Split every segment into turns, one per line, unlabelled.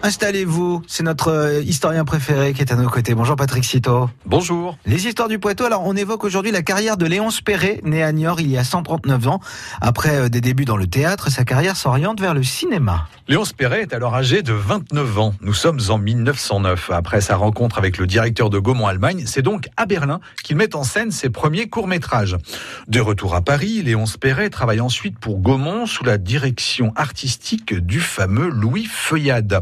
Installez-vous, c'est notre euh, historien préféré qui est à nos côtés. Bonjour Patrick Citeau.
Bonjour.
Les histoires du Poitou, alors on évoque aujourd'hui la carrière de Léon Perret, né à Niort il y a 139 ans. Après euh, des débuts dans le théâtre, sa carrière s'oriente vers le cinéma.
Léon Perret est alors âgé de 29 ans. Nous sommes en 1909. Après sa rencontre avec le directeur de Gaumont-Allemagne, c'est donc à Berlin qu'il met en scène ses premiers courts-métrages. De retour à Paris, Léon Perret travaille ensuite pour Gaumont sous la direction artistique du fameux Louis Feuillade.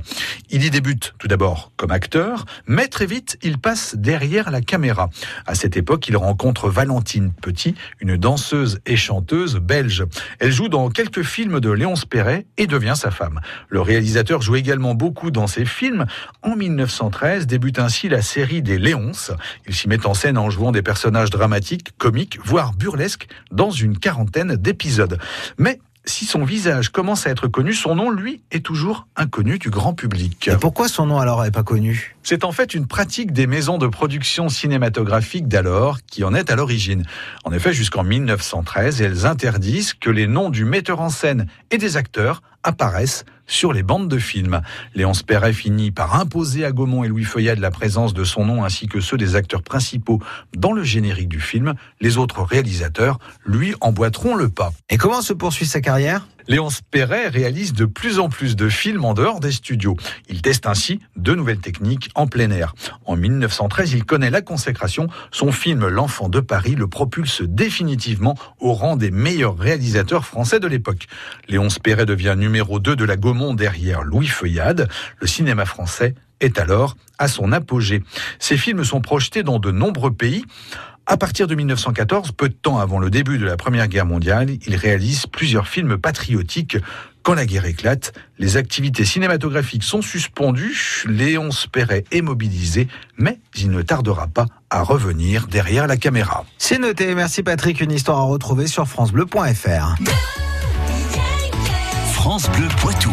Il y débute tout d'abord comme acteur, mais très vite il passe derrière la caméra. À cette époque, il rencontre Valentine Petit, une danseuse et chanteuse belge. Elle joue dans quelques films de Léonce Perret et devient sa femme. Le réalisateur joue également beaucoup dans ses films. En 1913 débute ainsi la série des Léonces. Il s'y met en scène en jouant des personnages dramatiques, comiques, voire burlesques dans une quarantaine d'épisodes. Mais si son visage commence à être connu, son nom, lui, est toujours inconnu du grand public.
Et pourquoi son nom alors n'est pas connu?
C'est en fait une pratique des maisons de production cinématographique d'alors qui en est à l'origine. En effet, jusqu'en 1913, elles interdisent que les noms du metteur en scène et des acteurs apparaissent sur les bandes de films. Léonce Perret finit par imposer à Gaumont et Louis Feuillade la présence de son nom ainsi que ceux des acteurs principaux dans le générique du film. Les autres réalisateurs, lui, emboîteront le pas.
Et comment se poursuit sa carrière?
Léonce Perret réalise de plus en plus de films en dehors des studios. Il teste ainsi de nouvelles techniques en plein air. En 1913, il connaît la consécration. Son film L'enfant de Paris le propulse définitivement au rang des meilleurs réalisateurs français de l'époque. Léonce Perret devient numéro 2 de la Gaumont derrière Louis Feuillade. Le cinéma français est alors à son apogée. Ses films sont projetés dans de nombreux pays. À partir de 1914, peu de temps avant le début de la Première Guerre mondiale, il réalise plusieurs films patriotiques. Quand la guerre éclate, les activités cinématographiques sont suspendues, Léonce Perret est mobilisé, mais il ne tardera pas à revenir derrière la caméra.
C'est noté, merci Patrick, une histoire à retrouver sur francebleu.fr.
France Bleu Poitou.